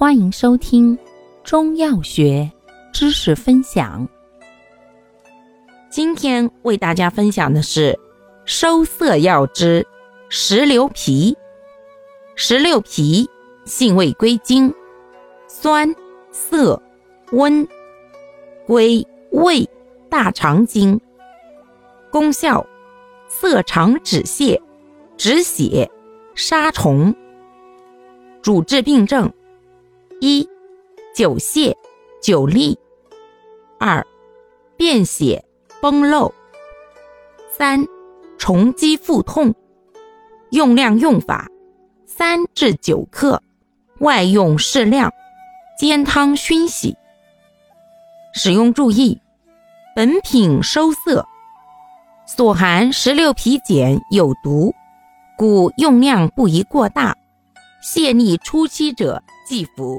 欢迎收听中药学知识分享。今天为大家分享的是收涩药之石榴皮。石榴皮性味归经：酸、涩、温，归胃、大肠经。功效：涩肠止泻、止血、杀虫。主治病症。一、久泻、久痢；二、便血、崩漏；三、虫积腹痛。用量用法：三至九克，外用适量，煎汤熏洗。使用注意：本品收涩，所含石榴皮碱有毒，故用量不宜过大。泻痢初期者忌服。